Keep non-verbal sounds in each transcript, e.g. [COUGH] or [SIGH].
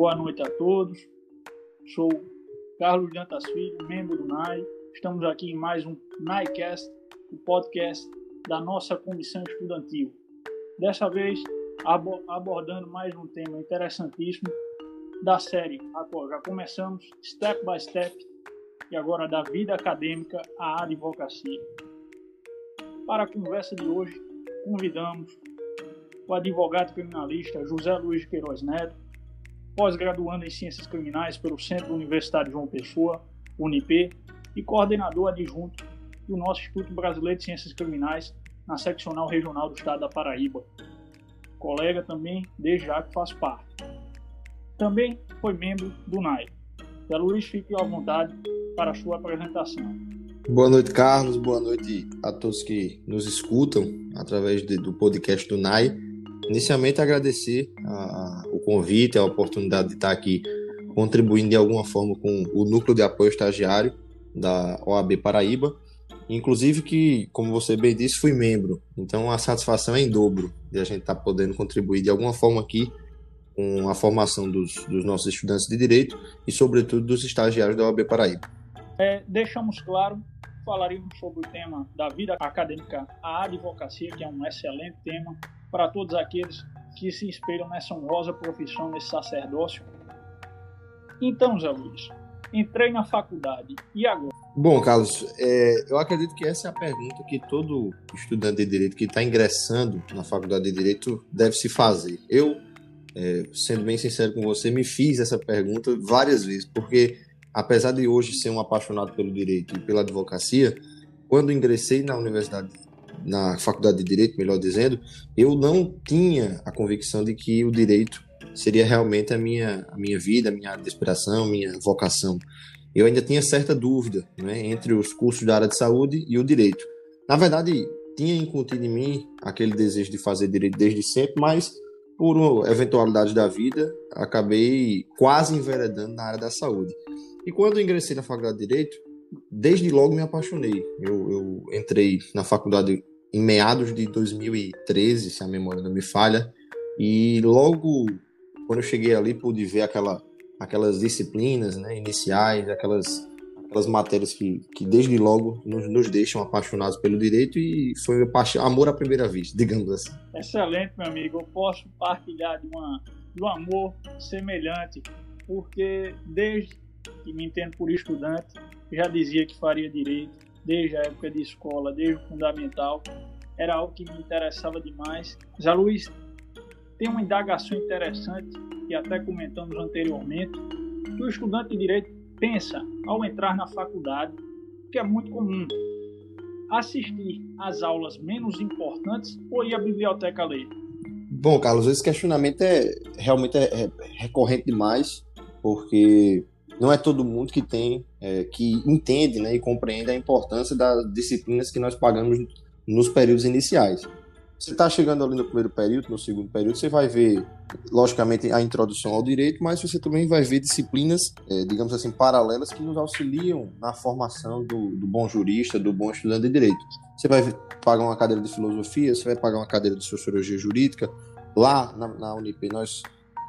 boa noite a todos. Sou Carlos Dantas Filho, membro do NAI. Estamos aqui em mais um NAIcast, o podcast da nossa comissão estudantil. Dessa vez, abordando mais um tema interessantíssimo da série, a qual já começamos, Step by Step, e agora da vida acadêmica à advocacia. Para a conversa de hoje, convidamos o advogado criminalista José Luiz Queiroz Neto, pós-graduando em Ciências Criminais pelo Centro Universitário João Pessoa, UNIP, e coordenador adjunto do nosso Instituto Brasileiro de Ciências Criminais na seccional regional do estado da Paraíba. Colega também, desde já que faz parte. Também foi membro do NAI. Zé Luiz, fique à vontade para a sua apresentação. Boa noite, Carlos. Boa noite a todos que nos escutam através do podcast do NAI. Inicialmente, agradecer a, o convite, a oportunidade de estar aqui contribuindo de alguma forma com o núcleo de apoio estagiário da OAB Paraíba. Inclusive que, como você bem disse, fui membro. Então a satisfação é em dobro de a gente estar podendo contribuir de alguma forma aqui com a formação dos, dos nossos estudantes de direito e, sobretudo, dos estagiários da OAB Paraíba. É, deixamos claro, falaríamos sobre o tema da vida acadêmica, a advocacia, que é um excelente tema para todos aqueles que se inspiram nessa honrosa profissão, nesse sacerdócio. Então, Zé Luiz, entrei na faculdade, e agora? Bom, Carlos, é, eu acredito que essa é a pergunta que todo estudante de direito que está ingressando na faculdade de direito deve se fazer. Eu, é, sendo bem sincero com você, me fiz essa pergunta várias vezes, porque apesar de hoje ser um apaixonado pelo direito e pela advocacia, quando ingressei na universidade na faculdade de direito, melhor dizendo, eu não tinha a convicção de que o direito seria realmente a minha, a minha vida, a minha aspiração, a minha vocação. Eu ainda tinha certa dúvida né, entre os cursos da área de saúde e o direito. Na verdade, tinha incutido em mim aquele desejo de fazer direito desde sempre, mas por eventualidade da vida, acabei quase enveredando na área da saúde. E quando ingressei na faculdade de Direito, desde logo me apaixonei. Eu, eu entrei na faculdade em meados de 2013, se a memória não me falha, e logo quando eu cheguei ali pude ver aquela, aquelas disciplinas né, iniciais, aquelas, aquelas matérias que, que desde logo nos, nos deixam apaixonados pelo direito e foi paixão, amor à primeira vista, [LAUGHS] digamos assim. Excelente, meu amigo. Eu posso partilhar de, uma, de um amor semelhante, porque desde que me entendo por estudante, já dizia que faria direito, desde a época de escola, desde o fundamental. Era algo que me interessava demais. Zé Luiz tem uma indagação interessante, que até comentamos anteriormente, que o estudante de direito pensa ao entrar na faculdade, que é muito comum, assistir às aulas menos importantes ou ir à biblioteca ler? Bom, Carlos, esse questionamento é realmente é, é recorrente demais, porque não é todo mundo que tem, é, que entende né, e compreende a importância das disciplinas que nós pagamos nos períodos iniciais. Você está chegando ali no primeiro período, no segundo período, você vai ver, logicamente, a introdução ao direito, mas você também vai ver disciplinas, é, digamos assim, paralelas que nos auxiliam na formação do, do, bom jurista, do bom estudante de direito. Você vai pagar uma cadeira de filosofia, você vai pagar uma cadeira de sociologia jurídica. Lá na, na Unip, nós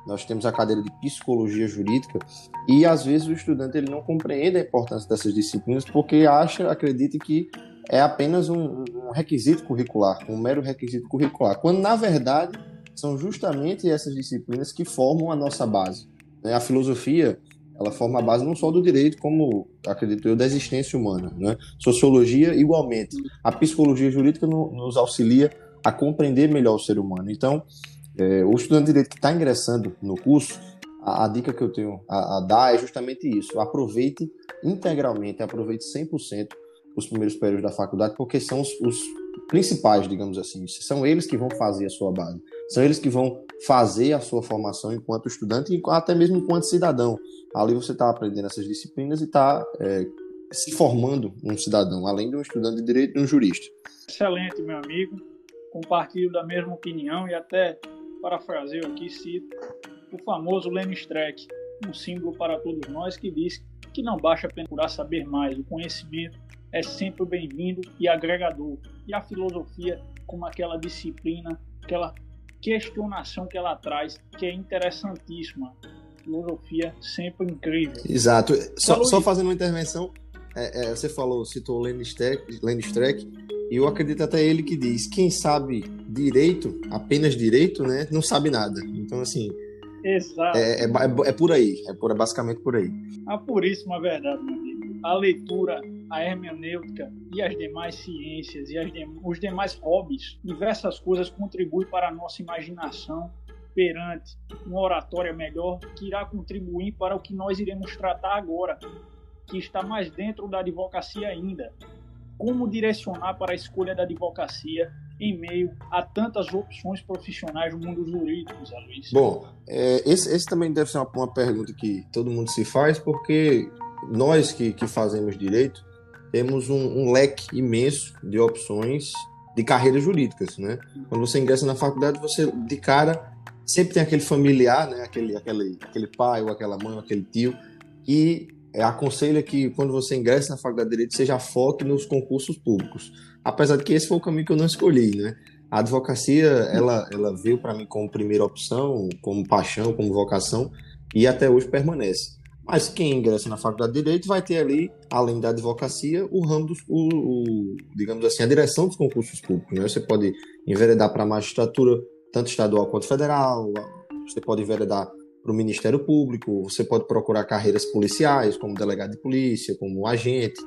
nós temos a cadeira de psicologia jurídica e às vezes o estudante ele não compreende a importância dessas disciplinas porque acha, acredita que é apenas um, um requisito curricular, um mero requisito curricular, quando na verdade são justamente essas disciplinas que formam a nossa base. Né? A filosofia ela forma a base não só do direito, como acredito eu, da existência humana. Né? Sociologia, igualmente. A psicologia jurídica no, nos auxilia a compreender melhor o ser humano. Então, é, o estudante de direito que está ingressando no curso, a, a, dica que eu tenho a, a, dar é justamente isso: aproveite integralmente, aproveite 100% os primeiros períodos da faculdade, porque são os, os principais, digamos assim. São eles que vão fazer a sua base, são eles que vão fazer a sua formação enquanto estudante e até mesmo enquanto cidadão. Ali você está aprendendo essas disciplinas e está é, se formando um cidadão, além de um estudante de direito e um jurista. Excelente, meu amigo. Compartilho da mesma opinião e até parafraseio aqui, cito o famoso Lenin Streck, um símbolo para todos nós que diz que não basta procurar saber mais, o conhecimento é sempre bem-vindo e agregador. E a filosofia, como aquela disciplina, aquela questionação que ela traz, que é interessantíssima. filosofia sempre incrível. Exato. Só, só fazendo uma intervenção, é, é, você falou, citou Lenny Streck, Lenny Streck, eu acredito até ele que diz, quem sabe direito, apenas direito, né, não sabe nada. Então, assim, Exato. É, é, é, é, por aí, é, por, é basicamente por aí. A puríssima verdade, meu amigo. A leitura, a hermenêutica e as demais ciências e de, os demais hobbies, diversas coisas contribuem para a nossa imaginação perante uma oratória melhor que irá contribuir para o que nós iremos tratar agora, que está mais dentro da advocacia ainda. Como direcionar para a escolha da advocacia em meio a tantas opções profissionais no mundo jurídico, Zé Luiz? Bom, é, esse, esse, também deve ser uma, uma, pergunta que todo mundo se faz, porque nós que, que fazemos direito temos um, um, leque imenso de opções de carreiras jurídicas, né? Quando você ingressa na faculdade, você de cara sempre tem aquele familiar, né? Aquele, aquele, aquele pai ou aquela mãe ou aquele tio que aconselha que quando você ingressa na faculdade de direito, seja foque nos concursos públicos apesar de que esse foi o caminho que eu não escolhi, né? A advocacia, ela, ela veio para mim como primeira opção, como paixão, como vocação, e até hoje permanece. Mas quem ingressa na faculdade de Direito vai ter ali, além da advocacia, o ramo dos, o, o, digamos assim, a direção dos concursos públicos. Né? Você pode enveredar para a magistratura, tanto estadual quanto federal, você pode enveredar para o Ministério Público, você pode procurar carreiras policiais, como delegado de polícia, como agente,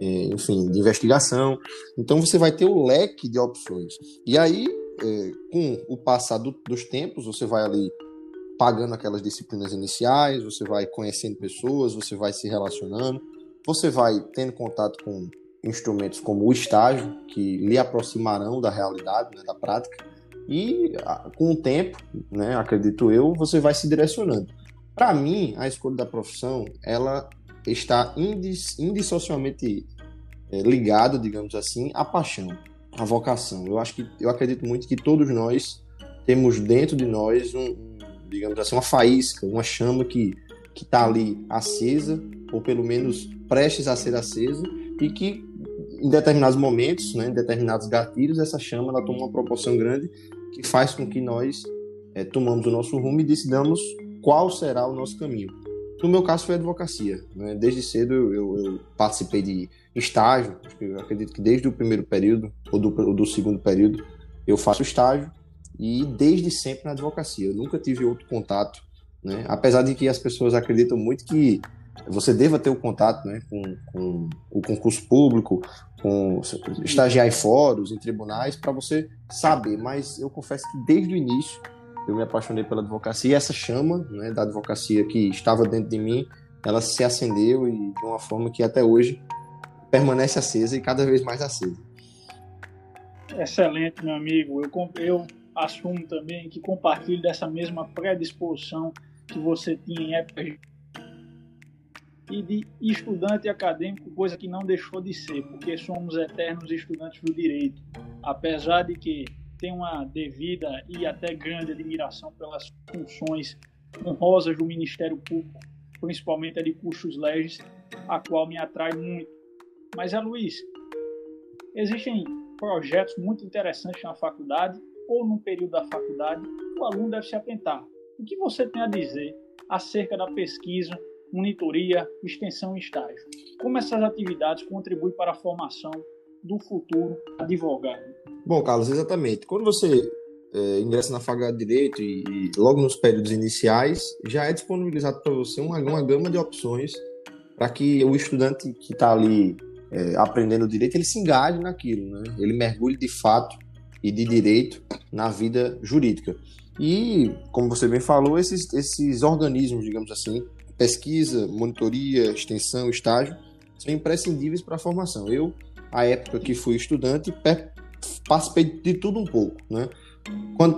é, enfim, de investigação. Então você vai ter o leque de opções. E aí, é, com o passar do, dos tempos, você vai ali pagando aquelas disciplinas iniciais, você vai conhecendo pessoas, você vai se relacionando, você vai tendo contato com instrumentos como o estágio, que lhe aproximarão da realidade, né, da prática, e com o tempo, né, acredito eu, você vai se direcionando. Para mim, a escolha da profissão, ela está indiss, indissocialmente é, ligado, digamos assim, à paixão, à vocação. Eu acho que eu acredito muito que todos nós temos dentro de nós um, digamos assim, uma faísca, uma chama que que está ali acesa ou pelo menos prestes a ser acesa e que em determinados momentos, né, em determinados gatilhos, essa chama ela toma uma proporção grande que faz com que nós é, tomamos o nosso rumo e decidamos qual será o nosso caminho. No meu caso foi a advocacia. Né? Desde cedo eu, eu, eu, participei de estágio, acredito que desde o primeiro período, ou do, ou do segundo período, eu faço estágio, e desde sempre na advocacia. Eu nunca tive outro contato, né? apesar de que as pessoas acreditam muito que você deva ter o contato né, com, com o concurso público, com estagiar em fóruns, em tribunais, para você saber. Mas eu confesso que desde o início eu me apaixonei pela advocacia e essa chama né, da advocacia que estava dentro de mim, ela se acendeu e de uma forma que até hoje permanece acesa e cada vez mais acesa. Excelente, meu amigo. Eu, eu assumo também que compartilho dessa mesma predisposição que você tinha em época e de estudante acadêmico, coisa que não deixou de ser, porque somos eternos estudantes do direito. Apesar de que tem uma devida e até grande admiração pelas funções honrosas do Ministério Público, principalmente a de custos legis, a qual me atrai muito. Mas, é Luiz, existem projetos muito interessantes na faculdade ou no período da faculdade, o aluno deve se atentar. O que você tem a dizer acerca da pesquisa, monitoria, extensão e estágio? Como essas atividades contribuem para a formação do futuro advogado? Bom, Carlos, exatamente. Quando você é, ingressa na faculdade de Direito e, e, logo nos períodos iniciais, já é disponibilizado para você uma, uma gama de opções para que o estudante que está ali é, aprendendo direito, ele se engaje naquilo, né? ele mergulhe de fato e de direito na vida jurídica. E, como você bem falou, esses, esses organismos, digamos assim, pesquisa, monitoria, extensão, estágio, são imprescindíveis para a formação. Eu a época que fui estudante, participei de tudo um pouco, né?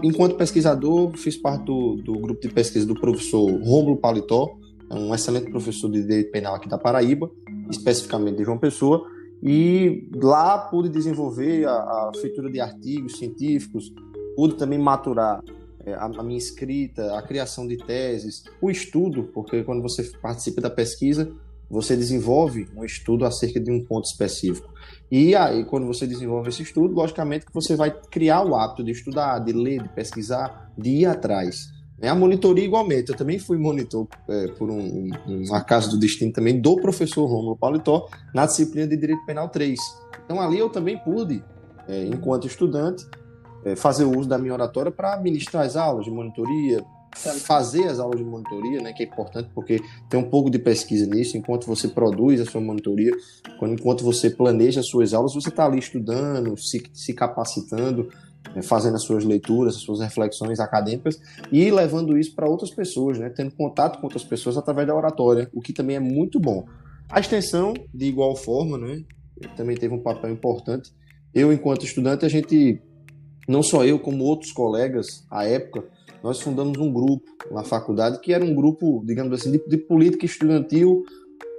Enquanto pesquisador, fiz parte do, do, grupo de pesquisa do professor Rômulo Paletó, é um excelente professor de direito penal aqui da Paraíba, especificamente de João Pessoa, e lá pude desenvolver a, a feitura de artigos científicos, pude também maturar a, a minha escrita, a criação de teses, o estudo, porque quando você participa da pesquisa, você desenvolve um estudo acerca de um ponto específico. E aí, quando você desenvolve esse estudo, logicamente que você vai criar o hábito de estudar, de ler, de pesquisar, de ir atrás. É a monitoria igualmente. Eu também fui monitor é, por um, um, acaso do destino também do professor Romulo Paulitó na disciplina de Direito Penal 3. Então ali eu também pude, é, enquanto estudante, é, fazer o uso da minha oratória para ministrar as aulas de monitoria, fazer as aulas de monitoria, né, que é importante porque tem um pouco de pesquisa nisso, enquanto você produz a sua monitoria, enquanto você planeja as suas aulas, você está ali estudando, se, se capacitando, né, fazendo as suas leituras, as suas reflexões acadêmicas e levando isso para outras pessoas, né, tendo contato com outras pessoas através da oratória, o que também é muito bom. A extensão, de igual forma, né, também teve um papel importante. Eu, enquanto estudante, a gente, não só eu, como outros colegas, à época, nós fundamos um grupo na faculdade que era um grupo, digamos assim, de, de política estudantil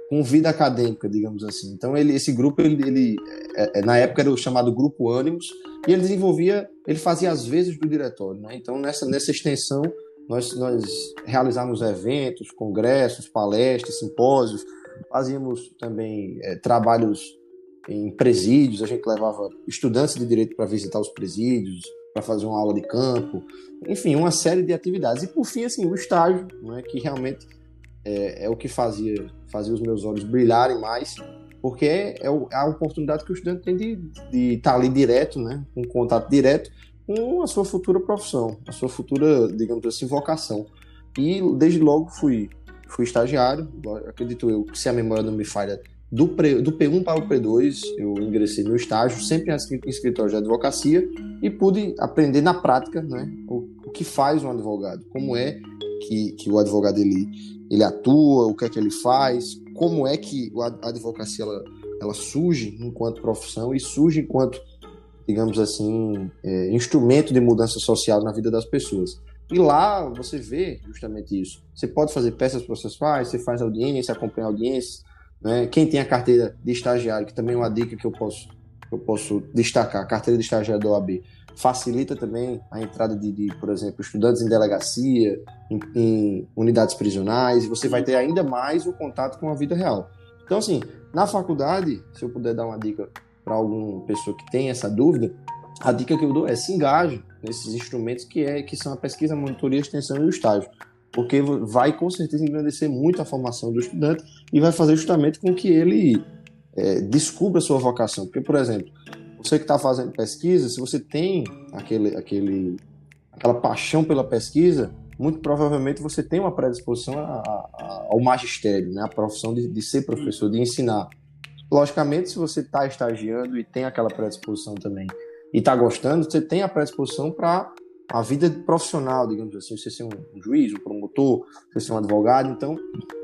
com vida acadêmica, digamos assim. Então ele, esse grupo, ele, ele é, é, na época era o chamado Grupo Ânimos e ele desenvolvia, ele fazia as vezes do diretório, né? Então nessa nessa extensão nós nós realizávamos eventos, congressos, palestras, simpósios, fazíamos também é, trabalhos em presídios, a gente levava estudantes de direito para visitar os presídios, para fazer uma aula de campo, enfim, uma série de atividades. E por fim, assim, o estágio, né, que realmente é, é, o que fazia, fazia os meus olhos brilharem mais, porque é, é a oportunidade que o estudante tem de, estar tá ali direto, né, com contato direto com a sua futura profissão, a sua futura, digamos assim, vocação. E desde logo fui, fui estagiário, acredito eu que se a memória não me falha, do, pre, do P1 para o P2, eu ingressei no estágio, sempre em escritório de advocacia, e pude aprender na prática né, o, o que faz um advogado, como é que, que o advogado ele, ele atua, o que é que ele faz, como é que a advocacia ela, ela surge enquanto profissão e surge enquanto, digamos assim, é, instrumento de mudança social na vida das pessoas. E lá você vê justamente isso. Você pode fazer peças processuais, você faz audiência, acompanha audiências, né? Quem tem a carteira de estagiário, que também é uma dica que eu posso, eu posso destacar, a carteira de estagiário da OAB, facilita também a entrada de, de por exemplo, estudantes em delegacia, em, em, unidades prisionais, e você vai ter ainda mais o contato com a vida real. Então, assim, na faculdade, se eu puder dar uma dica para alguma pessoa que tem essa dúvida, a dica que eu dou é se engaje nesses instrumentos que, é, que são a pesquisa, a monitoria, a extensão e o estágio porque vai com certeza engrandecer muito a formação do estudante e vai fazer justamente com que ele é, descubra a sua vocação. Porque, por exemplo, você que está fazendo pesquisa, se você tem aquele, aquele, aquela paixão pela pesquisa, muito provavelmente você tem uma predisposição a, a, ao magistério, né? a profissão de, de ser professor, de ensinar. Logicamente, se você está estagiando e tem aquela predisposição também e está gostando, você tem a predisposição para a vida profissional, digamos assim, você ser um, juiz, um promotor, você ser um advogado. Então,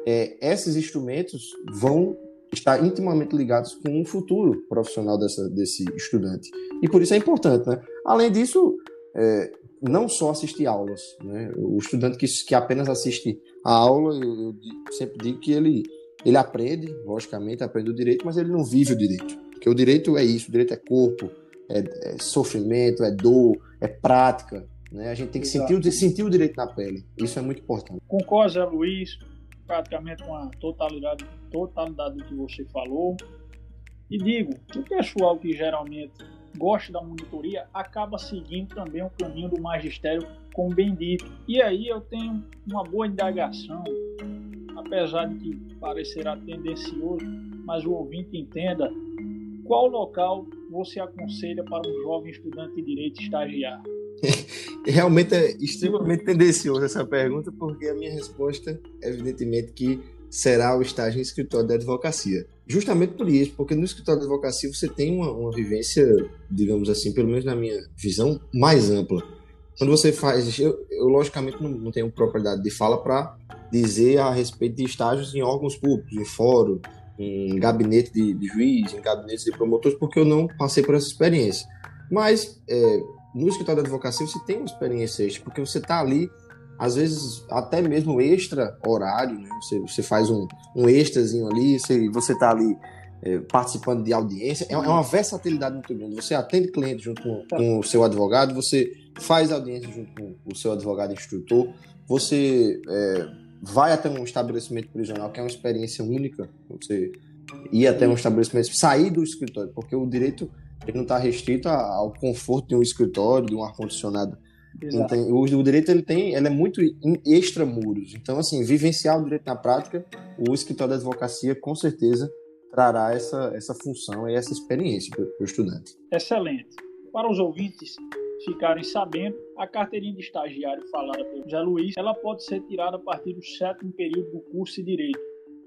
é, esses instrumentos vão estar intimamente ligados com o futuro profissional dessa, desse estudante. E por isso é importante, né? Além disso, é, não só assistir aulas, né? O estudante que, que apenas assiste a aula, eu, eu sempre digo que ele, ele aprende, logicamente, aprende o direito, mas ele não vive o direito. Porque o direito é isso, o direito é corpo, é, é sofrimento, é dor, é prática. Né? A gente tem que sentir o, sentir o direito na pele. Isso é muito importante. Concordo, Zé Luiz, praticamente com a totalidade, totalidade do que você falou. E digo, o pessoal que geralmente gosta da monitoria acaba seguindo também o caminho do magistério, como bem dito. E aí eu tenho uma boa indagação, apesar de que parecerá tendencioso, mas o ouvinte entenda qual local você aconselha para um jovem estudante de direito estagiar? [LAUGHS] Realmente é extremamente tendencioso essa pergunta, porque a minha resposta evidentemente que será o estágio em escritório de advocacia. Justamente por isso, porque no escritório de advocacia você tem uma, uma vivência, digamos assim, pelo menos na minha visão, mais ampla. Quando você faz, eu, eu logicamente não, não, tenho propriedade de fala para dizer a respeito de estágios em órgãos públicos, em fórum, em gabinete de, de juiz, em gabinete de promotores, porque eu não passei por essa experiência. Mas é, no escritório de advocacia você tem uma experiência extra, porque você está ali, às vezes até mesmo extra horário, né? você, você faz um, um extrazinho ali, você está ali é, participando de audiência, é, é, uma versatilidade muito grande. Você atende cliente junto com, com, o seu advogado, você faz audiência junto com o seu advogado instrutor, você é, vai até um estabelecimento prisional, que é uma experiência única, você ir até um estabelecimento, sair do escritório, porque o direito ele não está restrito ao conforto de um escritório, de um ar-condicionado Tem, o, o, direito ele tem, ele é muito extramuros. Então, assim, vivenciar o direito na prática, o escritório da advocacia com certeza trará essa, essa função e essa experiência para o estudante. Excelente. Para os ouvintes ficarem sabendo, a carteirinha de estagiário falada pelo José Luiz, ela pode ser tirada a partir do sétimo período do curso de Direito,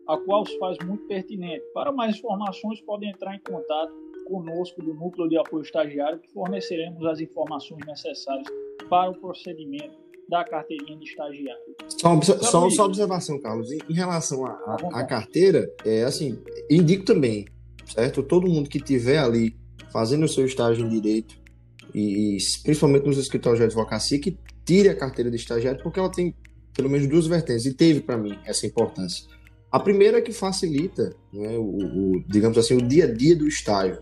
a qual se faz muito pertinente. Para mais informações, podem entrar em contato conosco do Núcleo de Apoio Estagiário, que forneceremos as informações necessárias para o procedimento da carteirinha de estagiário. Só, só, só observação, Carlos. Em, em relação à carteira, é assim, indico também, certo? Todo mundo que tiver ali fazendo o seu estágio em direito e, e principalmente nos escritórios de advocacia que tire a carteira de estagiário porque ela tem pelo menos duas vertentes e teve para mim essa importância. A primeira é que facilita, né, o, o, digamos assim, o dia a dia do estágio.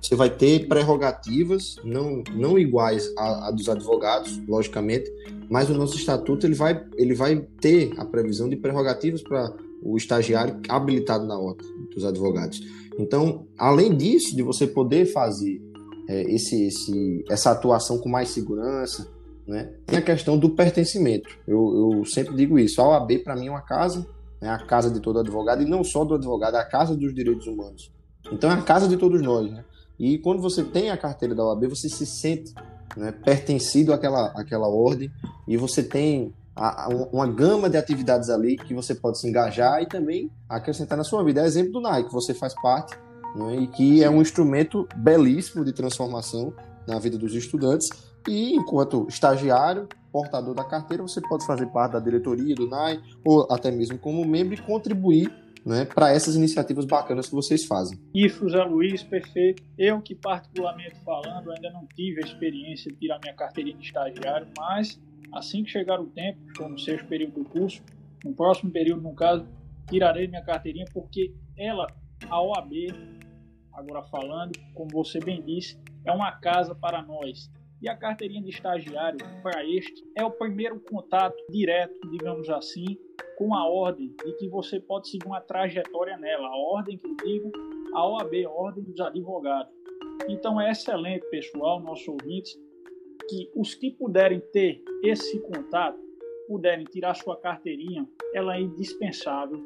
Você vai ter prerrogativas não, não iguais a, dos advogados, logicamente, mas o nosso estatuto ele vai, ele vai ter a previsão de prerrogativas para o estagiário habilitado na ordem dos advogados. Então, além disso, de você poder fazer é, esse, esse, essa atuação com mais segurança, né, tem a questão do pertencimento. Eu, eu sempre digo isso. A OAB, para mim, é uma casa, é a casa de todo advogado, e não só do advogado, é a casa dos direitos humanos. Então, é a casa de todos nós. Né? E quando você tem a carteira da OAB, você se sente né, pertencido àquela, àquela ordem e você tem a, a, uma gama de atividades ali que você pode se engajar e também acrescentar na sua vida. É exemplo do NAI, que você faz parte né, e que é um instrumento belíssimo de transformação na vida dos estudantes. E enquanto estagiário, portador da carteira, você pode fazer parte da diretoria do NAI ou até mesmo como membro e contribuir né, para essas iniciativas bacanas que vocês fazem. Isso, Zé Luiz, perfeito. Eu que particularmente falando ainda não tive a experiência de tirar minha carteirinha de estagiário, mas assim que chegar o tempo, estou no sexto período do curso, no próximo período, no caso, tirarei minha carteirinha porque ela, a OAB, agora falando, como você bem disse, é uma casa para nós. E a carteirinha de estagiário para este é o primeiro contato direto, digamos assim, com a ordem e que você pode seguir uma trajetória nela. A ordem que eu digo, a OAB, a Ordem dos Advogados. Então é excelente, pessoal, nossos ouvintes, que os que puderem ter esse contato, puderem tirar sua carteirinha, ela é indispensável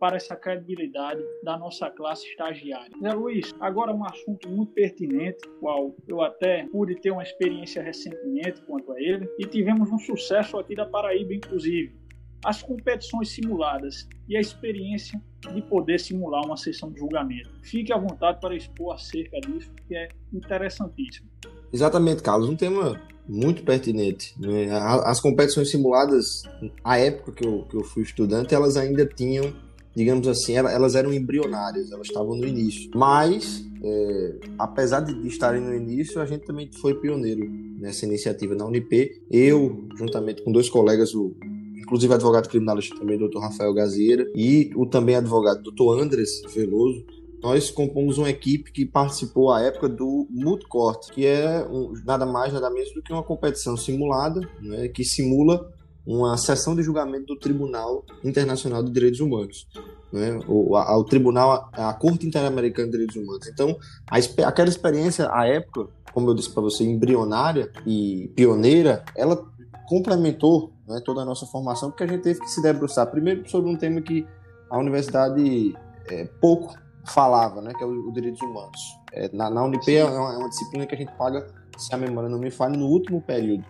para essa credibilidade da nossa classe estagiária. Zé Luiz, agora um assunto muito pertinente, qual eu até pude ter uma experiência recentemente quanto a ele, e tivemos um sucesso aqui da Paraíba, inclusive as competições simuladas e a experiência de poder simular uma sessão de julgamento. Fique à vontade para expor acerca disso, que é interessantíssimo. Exatamente, Carlos. Um tema muito pertinente. Né? As competições simuladas, à época que eu, que eu fui estudante, elas ainda tinham, digamos assim, elas eram embrionárias, elas estavam no início. Mas, é, apesar de estarem no início, a gente também foi pioneiro nessa iniciativa na Unip. Eu, juntamente com dois colegas, o inclusive advogado criminalista também, doutor Rafael Gazieira, e o também advogado doutor Andres Veloso, nós compomos uma equipe que participou à época do Moot Court, que é um, nada mais, nada menos do que uma competição simulada, né, que simula uma sessão de julgamento do Tribunal Internacional de Direitos Humanos. Né, o, a, o Tribunal, a Corte Interamericana de Direitos Humanos. Então, a, aquela experiência, à época, como eu disse para você, embrionária e pioneira, ela complementou né, toda a nossa formação, porque a gente teve que se debruçar primeiro sobre um tema que a universidade é, pouco falava, né, que é o, o direitos humanos. É, na, na Unip é uma, é uma, disciplina que a gente paga, se a memória não me falha, no último período.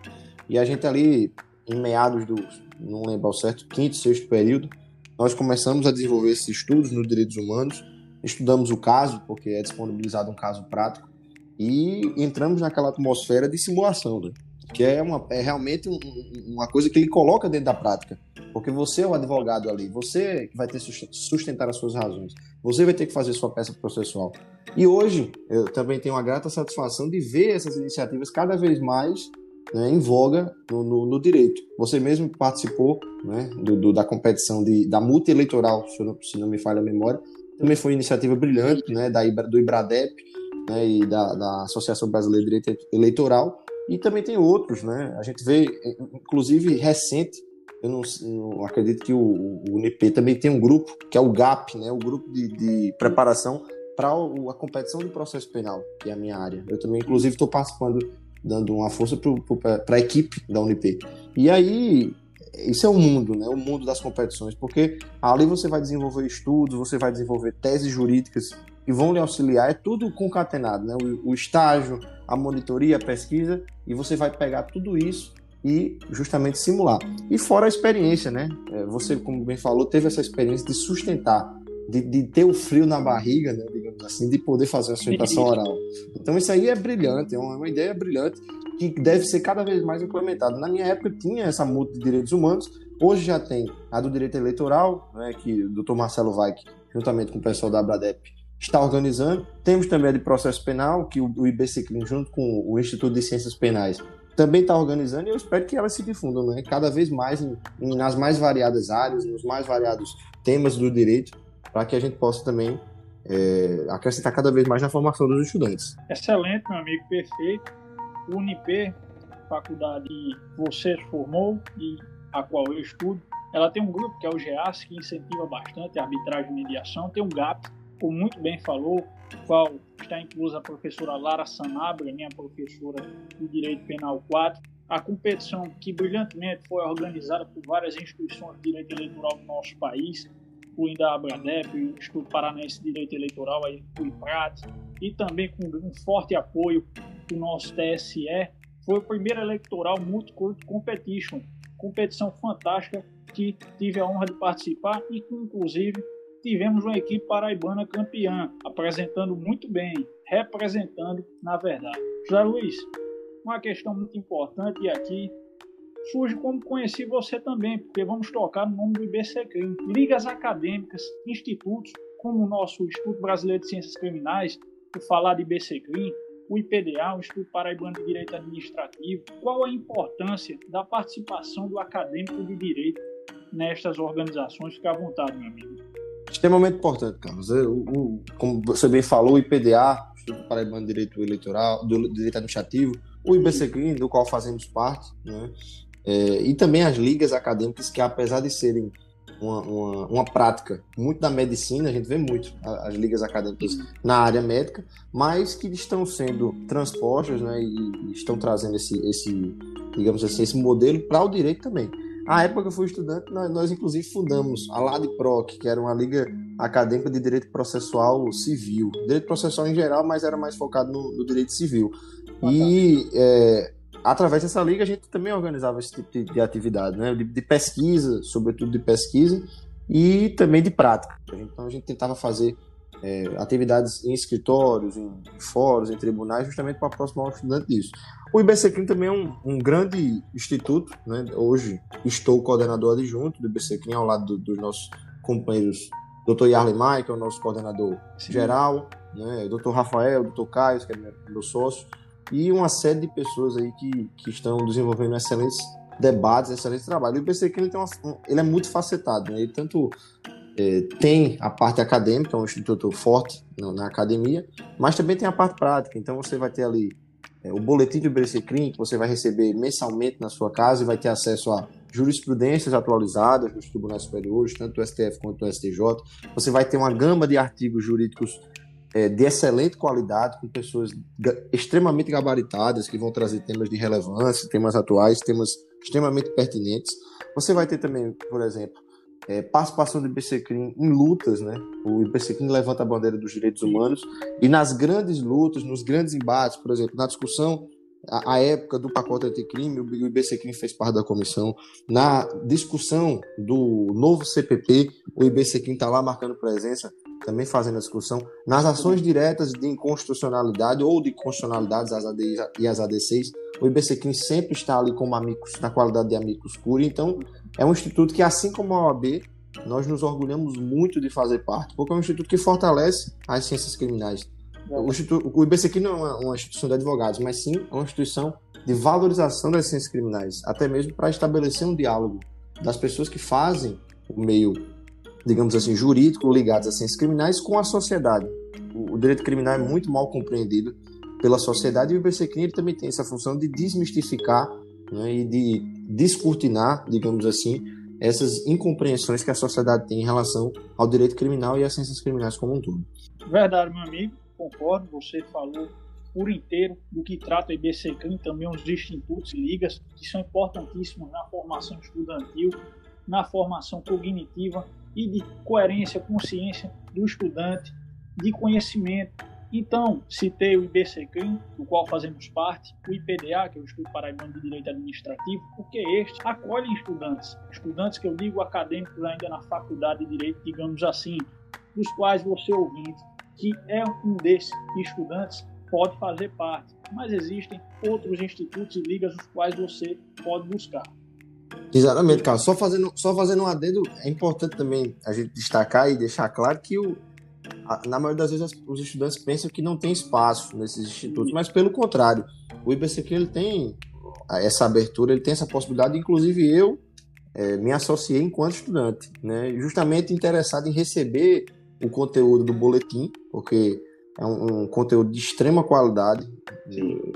E a gente ali, em meados do, não lembro ao certo, quinto, sexto período, nós começamos a desenvolver esses estudos nos direitos humanos, estudamos o caso, porque é disponibilizado um caso prático, e entramos naquela atmosfera de simulação, né? que é, uma, é realmente um, uma coisa que ele coloca dentro da prática. Porque você é o advogado ali, você vai ter que sustentar as suas razões, você vai ter que fazer sua peça processual. E hoje eu também tenho uma grata satisfação de ver essas iniciativas cada vez mais né, em voga no, no, no, direito. Você mesmo participou né, do, do, da competição de, da multa eleitoral, se não, se não me falha a memória, também foi uma iniciativa brilhante né, da, do IBRADEP né, e da, da Associação Brasileira de Direito Eleitoral, e também tem outros, né? A gente vê, inclusive recente, eu não, não acredito que o, o UNP também tem um grupo, que é o GAP, né? O grupo de, de preparação para a competição de processo penal, que é a minha área. Eu também, inclusive, estou participando dando uma força para a equipe da Unip. E aí, isso é o mundo, né? O mundo das competições, porque ali você vai desenvolver estudos, você vai desenvolver teses jurídicas que vão lhe auxiliar, é tudo concatenado, né? O, o estágio, a monitoria, a pesquisa, e você vai pegar tudo isso e justamente simular. E fora a experiência, né? É, você, como bem falou, teve essa experiência de sustentar, de, de ter o frio na barriga, né? digamos assim, de poder fazer a sustentação oral. Então isso aí é brilhante, é uma, uma ideia brilhante que deve ser cada vez mais implementada. Na minha época tinha essa multa de direitos humanos, hoje já tem a do direito eleitoral, né, que o doutor Marcelo Weik, juntamente com o pessoal da Abradep, está organizando. Temos também a de processo penal, que o IBCCLIN, junto com o Instituto de Ciências Penais, também está organizando e eu espero que elas se difundam né? cada vez mais em, em, nas mais variadas áreas, nos mais variados temas do direito, para que a gente possa também é, acrescentar cada vez mais na formação dos estudantes. Excelente, meu amigo, perfeito. O Unip, faculdade que você formou e a qual eu estudo, ela tem um grupo que é o GEAS, que incentiva bastante a arbitragem e mediação, tem um GAP, como muito bem falou, qual está inclusa a professora Lara Sanabra, minha professora de Direito Penal 4, a competição que brilhantemente foi organizada por várias instituições de direito eleitoral do nosso país, incluindo a Abradep, o Instituto Paranaense de Direito Eleitoral, o IPRAT, e também com um forte apoio do nosso TSE, foi o primeiro eleitoral Multicourt Competition, competição fantástica que tive a honra de participar e que, inclusive, tivemos uma equipe paraibana campeã, apresentando muito bem, representando na verdade. José Luiz, uma questão muito importante aqui surge como conheci você também, porque vamos tocar no nome do IBCCRIM. Ligas acadêmicas, institutos, como o nosso Instituto Brasileiro de Ciências Criminais, por falar de IBCCRIM, o IPDA, o Instituto Paraibano de Direito Administrativo, qual a importância da participação do acadêmico de direito nestas organizações? Fique à vontade, meu amigo. Extremamente importante, Carlos. O, o, como você bem falou, o IPDA, o Instituto Paraibano de Direito Eleitoral, do Direito Administrativo, o IBCCRIM, do qual fazemos parte, né? É, e também as ligas acadêmicas, que apesar de serem uma, uma, uma, prática muito da medicina, a gente vê muito as ligas acadêmicas na área médica, mas que estão sendo transpostas né, e, estão trazendo esse, esse digamos assim, esse modelo para o direito também. A época que eu fui estudante, nós, nós inclusive fundamos a LADPROC, que era uma liga acadêmica de direito processual civil. Direito processual em geral, mas era mais focado no, no direito civil. Ah, e tá. é, através dessa liga a gente também organizava esse tipo de, de atividade, né? De, de, pesquisa, sobretudo de pesquisa, e também de prática. Então a gente tentava fazer é, atividades em escritórios, em fóruns, em tribunais, justamente para aproximar o estudante disso. O IBCCRIM também é um, um, grande instituto, né? hoje estou coordenador adjunto do IBCCRIM ao lado do, dos nossos companheiros Dr. Yarley Maia, que é o nosso coordenador Sim. geral, né? Dr. Rafael, Dr. Caio, que é meu sócio, e uma série de pessoas aí que, que estão desenvolvendo excelentes debates, excelentes trabalhos. E o IBCCRIM ele, tem uma, ele é muito facetado, né? ele tanto é, tem a parte acadêmica, um instituto forte na, na, academia, mas também tem a parte prática. Então você vai ter ali é, o boletim do BCCRIM, que você vai receber mensalmente na sua casa e vai ter acesso a jurisprudências atualizadas dos tribunais superiores, tanto do STF quanto do STJ. Você vai ter uma gama de artigos jurídicos é, de excelente qualidade, com pessoas extremamente gabaritadas, que vão trazer temas de relevância, temas atuais, temas extremamente pertinentes. Você vai ter também, por exemplo, é, participação do IBCCRIM em lutas, né? O IBCCRIM levanta a bandeira dos direitos humanos e nas grandes lutas, nos grandes embates, por exemplo, na discussão a, época do pacote anticrime, o IBCCRIM fez parte da comissão. Na discussão do novo CPP, o IBCCRIM está lá marcando presença, também fazendo a discussão. Nas ações diretas de inconstitucionalidade ou de constitucionalidades, as ADIs e as ADCs, o IBCCRIM sempre está ali como amigos, na qualidade de amigos curi. Então, é um instituto que, assim como a OAB, nós nos orgulhamos muito de fazer parte, porque é um instituto que fortalece as ciências criminais. O, instituto, o IBCQ não é uma, uma, instituição de advogados, mas sim uma instituição de valorização das ciências criminais, até mesmo para estabelecer um diálogo das pessoas que fazem o meio, digamos assim, jurídico ligados às ciências criminais com a sociedade. O, direito criminal é muito mal compreendido pela sociedade e o IBCQ também tem essa função de desmistificar né, e de descortinar, digamos assim, essas incompreensões que a sociedade tem em relação ao direito criminal e às ciências criminais como um todo. Verdade, meu amigo, concordo. Você falou por inteiro do que trata o IBCCAM, também os institutos e ligas, que são importantíssimos na formação estudantil, na formação cognitiva e de coerência, consciência do estudante, de conhecimento. Então, citei o IBCCRIM, do qual fazemos parte, o IPDA, que é o Instituto Paraibano de Direito Administrativo, porque este acolhe estudantes, estudantes que eu digo acadêmicos ainda na faculdade de Direito, digamos assim, dos quais você ouvinte, que é um desses estudantes, pode fazer parte. Mas existem outros institutos e ligas os quais você pode buscar. Exatamente, Carlos. Só fazendo, só fazendo um adendo, é importante também a gente destacar e deixar claro que o, a, na maioria das vezes os estudantes pensam que não tem espaço nesses institutos, mas pelo contrário, o IBCQ ele tem essa abertura, ele tem essa possibilidade, inclusive eu é, me associei enquanto estudante, né, justamente interessado em receber o conteúdo do boletim, porque é um, um conteúdo de extrema qualidade.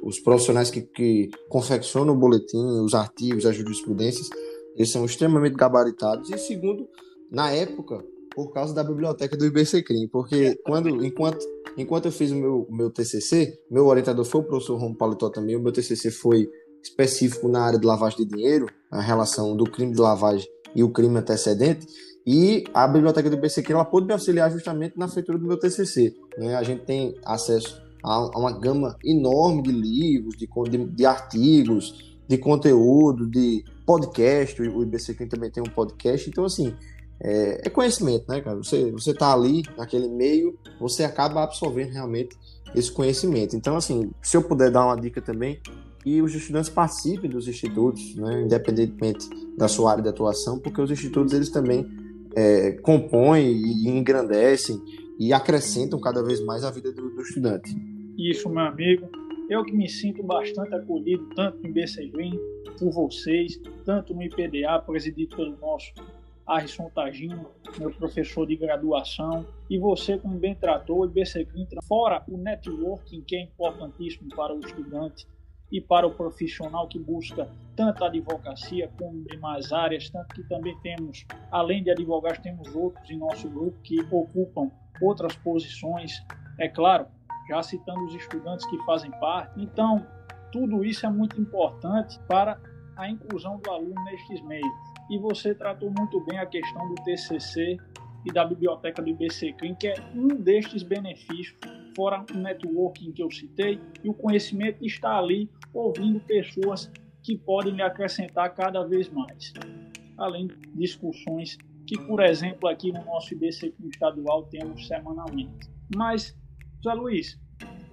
Os profissionais que, que confeccionam o boletim, os artigos, as jurisprudências, eles são extremamente gabaritados. E segundo, na época, por causa da biblioteca do IBCCRIM, porque quando, enquanto, enquanto eu fiz o meu, meu TCC, meu orientador foi o professor Romo Paletó também, o meu TCC foi específico na área de lavagem de dinheiro, a relação do crime de lavagem e o crime antecedente, e a biblioteca do IBCQ ela pôde me auxiliar justamente na feitura do meu TCC. Né? A gente tem acesso a uma gama enorme de livros, de, de, de artigos, de conteúdo, de podcast. O IBCQ também tem um podcast. Então, assim, é, é, conhecimento, né, cara? Você, você tá ali naquele meio, você acaba absorvendo realmente esse conhecimento. Então, assim, se eu puder dar uma dica também, que os estudantes participem dos institutos, né, independentemente da sua área de atuação, porque os institutos eles também é, compõem e engrandecem e acrescentam cada vez mais a vida do, do estudante. Isso, meu amigo. Eu que me sinto bastante acolhido, tanto IBC Green, por vocês, tanto no IPDA, presidido pelo nosso Arison Tagino, meu professor de graduação, e você como bem tratou, o IBC Green, fora o networking que é importantíssimo para o estudante, e para o profissional que busca tanto a advocacia como demais áreas, tanto que também temos, além de advogados, temos outros em nosso grupo que ocupam outras posições, é claro, já citando os estudantes que fazem parte. Então, tudo isso é muito importante para a inclusão do aluno nestes meios. E você tratou muito bem a questão do TCC e da biblioteca do IBCCRIM, que é um destes benefícios, fora o networking que eu citei, e o conhecimento está ali ouvindo pessoas que podem lhe acrescentar cada vez mais. Além de discussões que, por exemplo, aqui no nosso IBCCRIM estadual temos semanalmente. Mas, José Luiz,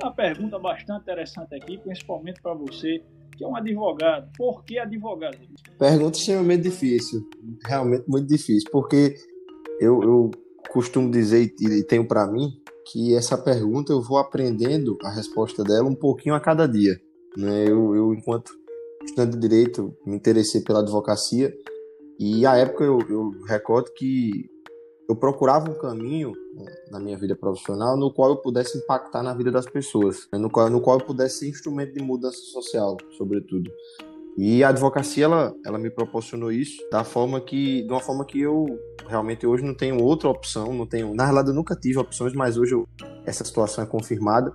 uma pergunta bastante interessante aqui, principalmente para você, que é um advogado. Por que advogado? Pergunta extremamente difícil, realmente muito difícil, porque eu, eu costumo dizer e tenho para mim que essa pergunta eu vou aprendendo a resposta dela um pouquinho a cada dia. Né? Eu, eu enquanto estudante de direito, me interessei pela advocacia e à época eu, eu recordo que eu procurava um caminho né, na minha vida profissional no qual eu pudesse impactar na vida das pessoas, né? no, qual, no qual eu pudesse ser instrumento de mudança social, sobretudo. E a advocacia ela, ela me proporcionou isso da forma que, de uma forma que eu realmente hoje não tenho outra opção, não tenho, na realidade eu nunca tive opções, mas hoje eu, essa situação é confirmada.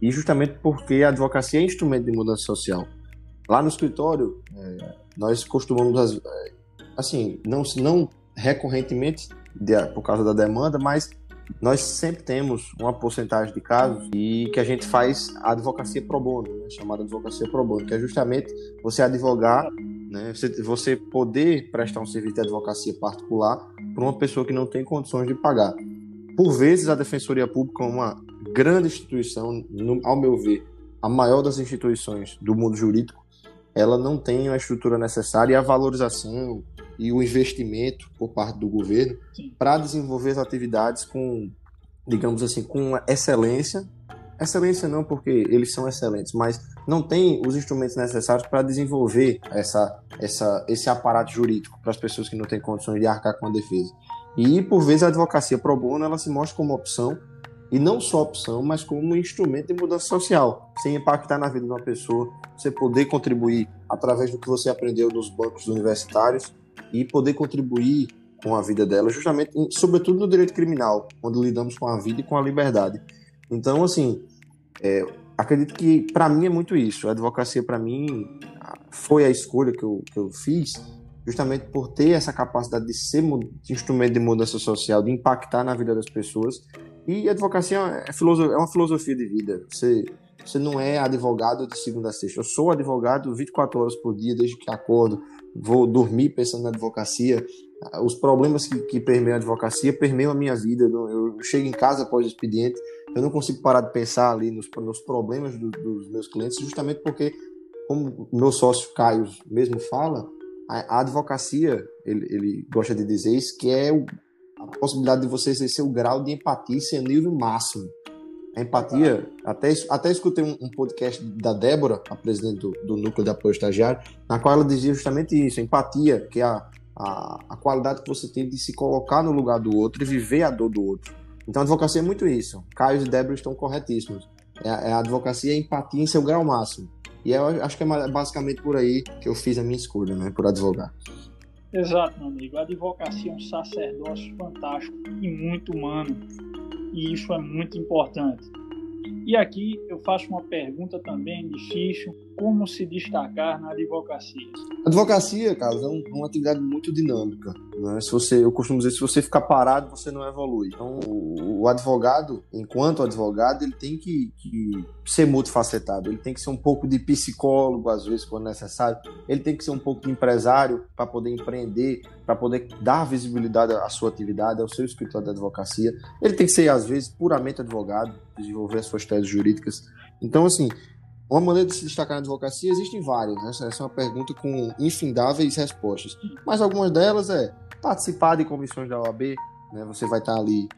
E justamente porque a advocacia é instrumento de mudança social. Lá no escritório, é, nós costumamos, é, assim, não, não recorrentemente, de, por causa da demanda, mas nós sempre temos uma porcentagem de casos e que a gente faz a advocacia pro bono, né, chamada advocacia pro bono, que é justamente você advogar, né, você, você poder prestar um serviço de advocacia particular para uma pessoa que não tem condições de pagar. Por vezes, a Defensoria Pública é uma grande instituição, no, ao meu ver, a maior das instituições do mundo jurídico, ela não tem a estrutura necessária e a valorização e o investimento por parte do governo para desenvolver as atividades com, digamos assim, com excelência. Excelência não porque eles são excelentes, mas não tem os instrumentos necessários para desenvolver essa, essa, esse aparato jurídico para as pessoas que não têm condições de arcar com a defesa. E, por vezes, a advocacia pro bono ela se mostra como opção, e não só opção, mas como um instrumento de mudança social, sem impactar na vida de uma pessoa, você poder contribuir através do que você aprendeu nos bancos universitários e poder contribuir com a vida dela, justamente, sobretudo no direito criminal, onde lidamos com a vida e com a liberdade. Então, assim, é, acredito que para mim é muito isso. A advocacia para mim foi a escolha que eu, que eu fiz justamente por ter essa capacidade de ser de instrumento de mudança social, de impactar na vida das pessoas. E advocacia é, é uma filosofia de vida. Você, você não é advogado de segunda a sexta. Eu sou advogado 24 horas por dia, desde que acordo, vou dormir pensando na advocacia. Os problemas que, que permeiam a advocacia permeiam a minha vida. Eu chego em casa após o expediente, eu não consigo parar de pensar ali nos, nos problemas do, dos meus clientes, justamente porque, como meu sócio Caio mesmo fala, a, a advocacia, ele, ele, gosta de dizer isso, que é o, a possibilidade de você exercer o grau de empatia em seu nível máximo. A empatia, até, até escutei um, um podcast da Débora, a presidente do, do, Núcleo de Apoio Estagiário, na qual ela dizia justamente isso, empatia, que é a, a, a qualidade que você tem de se colocar no lugar do outro e viver a dor do outro. Então a advocacia é muito isso. Caio e Débora estão corretíssimos. É, é a advocacia a empatia em seu grau máximo. E eu acho que é basicamente por aí que eu fiz a minha escolha, né? Por advogar. Exato, meu amigo. A advocacia é um sacerdócio fantástico e muito humano. E isso é muito importante. E aqui eu faço uma pergunta também difícil: como se destacar na advocacia? Advocacia, Carlos, é, um, é uma atividade muito dinâmica. Né? Se você, eu costumo dizer, se você ficar parado, você não evolui. Então, o, o advogado, enquanto advogado, ele tem que, que, ser multifacetado. Ele tem que ser um pouco de psicólogo, às vezes, quando necessário. Ele tem que ser um pouco de empresário para poder empreender, para poder dar visibilidade à sua atividade, ao seu escritório de advocacia. Ele tem que ser, às vezes, puramente advogado, desenvolver as suas jurídicas. Então, assim, uma maneira de se destacar na advocacia existem várias, né? Essa é uma pergunta com infindáveis respostas. Mas algumas delas é participar de comissões da OAB, né? Você vai estar ali,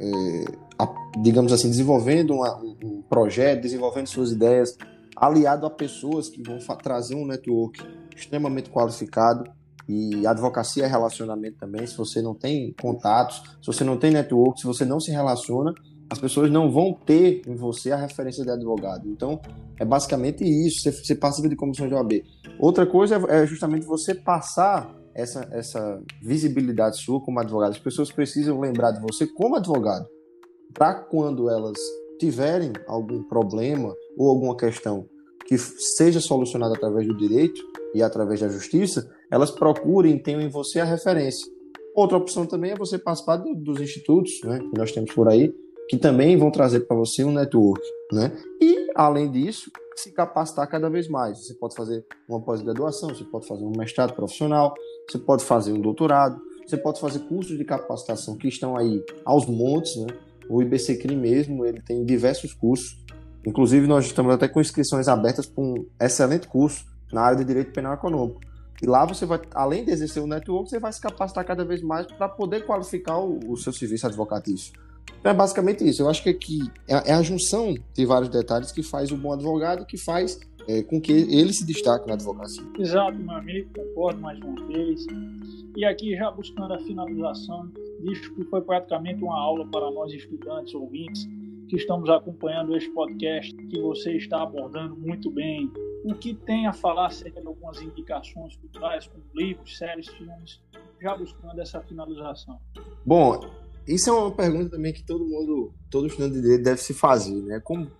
é, a, digamos assim, desenvolvendo uma, um projeto, desenvolvendo suas ideias, aliado a pessoas que vão trazer um network extremamente qualificado. E advocacia é relacionamento também. Se você não tem contatos, se você não tem network, se você não se relaciona, as pessoas não vão ter em você a referência de advogado. Então, é basicamente isso, você, você participa de comissão de OAB. Outra coisa é, é justamente você passar essa, essa visibilidade sua como advogado. As pessoas precisam lembrar de você como advogado, para quando elas tiverem algum problema ou alguma questão que seja solucionada através do direito e através da justiça, elas procurem e tenham em você a referência. Outra opção também é você participar dos institutos né, que nós temos por aí, que também vão trazer para você um network, né? E, além disso, se capacitar cada vez mais. Você pode fazer uma pós-graduação, você pode fazer um mestrado profissional, você pode fazer um doutorado, você pode fazer cursos de capacitação que estão aí aos montes, né? O IBCCRI mesmo, ele tem diversos cursos. Inclusive, nós estamos até com inscrições abertas para um excelente curso na área de Direito Penal Econômico. E lá você vai, além de exercer o network, você vai se capacitar cada vez mais para poder qualificar o, o seu serviço advocatício. Então é basicamente isso. Eu acho que aqui é, é a junção de vários detalhes que faz o bom advogado, que faz é, com que ele se destaque na advocacia. Exato, meu amigo, concordo mais uma vez. E aqui, já buscando a finalização, disso que foi praticamente uma aula para nós estudantes, ouvintes, que estamos acompanhando este podcast, que você está abordando muito bem. O que tem a falar acerca de algumas indicações culturais, como livros, séries, filmes, já buscando essa finalização. Bom, isso é uma pergunta também que todo mundo, todo estudante de direito deve se fazer, né? Como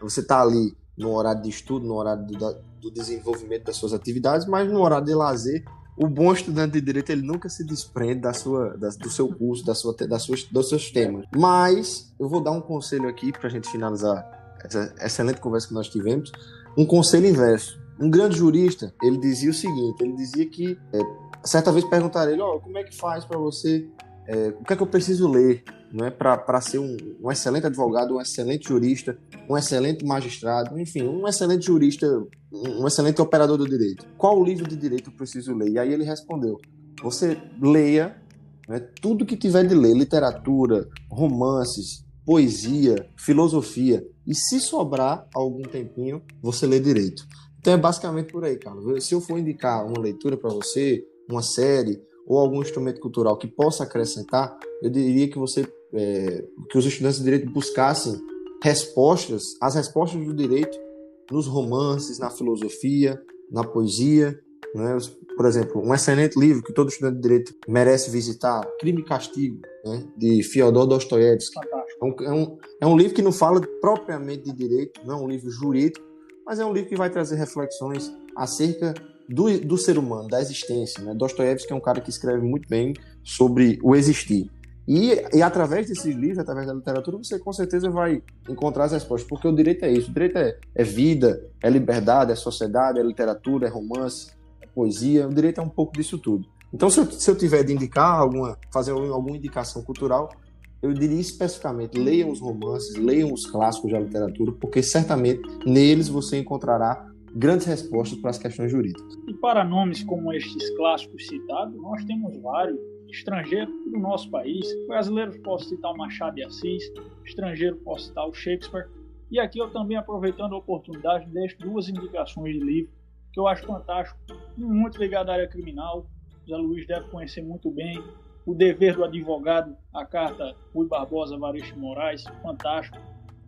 você está ali no horário de estudo, no horário do, do, desenvolvimento das suas atividades, mas no horário de lazer, o bom estudante de direito ele nunca se desprende da sua, da, do seu curso, da sua, da suas, dos seus temas. Mas eu vou dar um conselho aqui para a gente finalizar essa excelente conversa que nós tivemos. Um conselho inverso. Um grande jurista, ele dizia o seguinte: ele dizia que é, certa vez perguntaram ele, ó, oh, como é que faz para você é, o que é que eu preciso ler não é para ser um, um, excelente advogado, um excelente jurista, um excelente magistrado, enfim, um excelente jurista, um excelente operador do direito. Qual livro de direito eu preciso ler? E aí ele respondeu: você leia né, tudo que tiver de ler, literatura, romances, poesia, filosofia, e se sobrar algum tempinho, você lê direito. Então é basicamente por aí, Carlos. Se eu for indicar uma leitura para você, uma série, ou algum instrumento cultural que possa acrescentar, eu diria que você é, que os estudantes de direito buscassem respostas, as respostas do direito nos romances, na filosofia, na poesia, né? Por exemplo, um excelente livro que todo estudante de direito merece visitar, Crime e Castigo, né? de Fyodor Dostoiévski. É um, é, um, é um livro que não fala propriamente de direito, não é um livro jurídico, mas é um livro que vai trazer reflexões acerca do, do ser humano, da existência. Né? Dostoiévski é um cara que escreve muito bem sobre o existir. E, e através desses livros, através da literatura, você com certeza vai encontrar as respostas, porque o direito é isso. O direito é, é vida, é liberdade, é sociedade, é literatura, é romance, é poesia. O direito é um pouco disso tudo. Então, se eu, se eu tiver de indicar alguma, fazer alguma indicação cultural, eu diria especificamente, leiam os romances, leiam os clássicos da literatura, porque certamente neles você encontrará grandes respostas para as questões jurídicas. E para nomes como estes clássicos citados, nós temos vários estrangeiro do nosso país. Brasileiros posso citar o Machado de Assis, estrangeiro posso citar o Shakespeare. E aqui eu também aproveitando a oportunidade deixo duas indicações de livro que eu acho fantástico, muito ligado à área criminal. Zé Luiz deve conhecer muito bem. O Dever do Advogado, a carta Rui Barbosa Varisto Moraes, fantástico.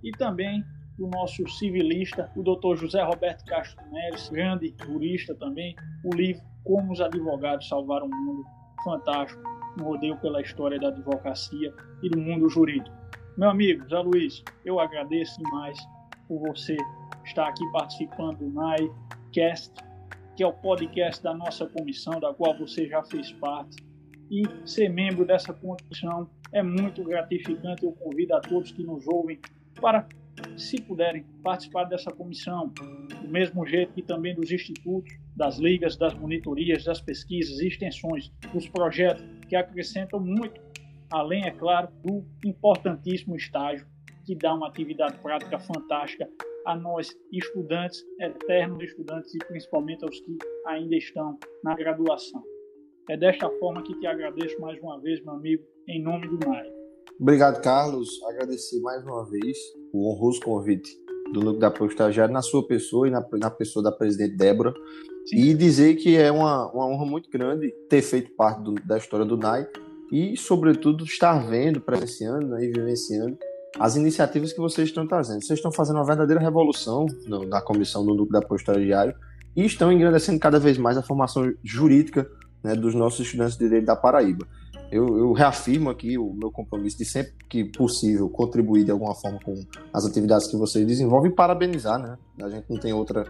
E também o nosso civilista, o Dr. José Roberto Castro Neves, grande jurista também, o livro Como os Advogados Salvaram o Mundo, fantástico, um rodeio pela história da advocacia e do mundo jurídico. Meu amigo Zé Luiz, eu agradeço demais por você estar aqui participando do NAICast, que é o podcast da nossa comissão, da qual você já fez parte. E ser membro dessa comissão é muito gratificante. Eu convido a todos que nos ouvem para, se puderem, participar dessa comissão, do mesmo jeito que também dos institutos das ligas, das monitorias, das pesquisas, extensões, dos projetos que acrescentam muito, além, é claro, do importantíssimo estágio que dá uma atividade prática fantástica a nós, estudantes, eternos estudantes e principalmente aos que ainda estão na graduação. É desta forma que te agradeço mais uma vez, meu amigo, em nome do NAI. Obrigado, Carlos. Agradecer mais uma vez o honroso convite do Núcleo da Apoio Estagiário na sua pessoa e na, na pessoa da presidente Débora. Sim. E dizer que é uma, uma honra muito grande ter feito parte do, da história do NAI e, sobretudo, estar vendo, presenciando né, e vivenciando as iniciativas que vocês estão trazendo. Vocês estão fazendo uma verdadeira revolução no, na comissão do Núcleo da Apoio Estagiário e estão engrandecendo cada vez mais a formação jurídica né, dos nossos estudantes de direito da Paraíba eu, eu, reafirmo aqui o meu compromisso de sempre que possível contribuir de alguma forma com as atividades que vocês desenvolvem e parabenizar, né? A gente não tem outra,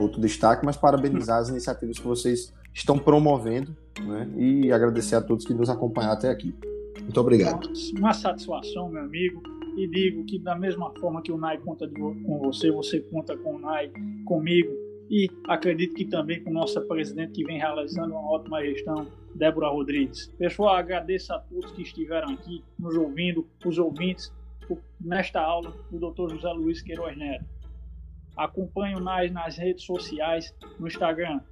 outro destaque, mas parabenizar as iniciativas que vocês estão promovendo né? e agradecer a todos que nos acompanharam até aqui. Muito obrigado. Uma satisfação, meu amigo. E digo que da mesma forma que o NAI conta com você, você conta com o NAI comigo e acredito que também com nossa presidente que vem realizando uma ótima gestão, Débora Rodrigues. Pessoal, agradeço a todos que estiveram aqui nos ouvindo, os ouvintes, nesta aula do Dr. José Luiz Queiroz Neto. Acompanhe NAS nas redes sociais, no Instagram,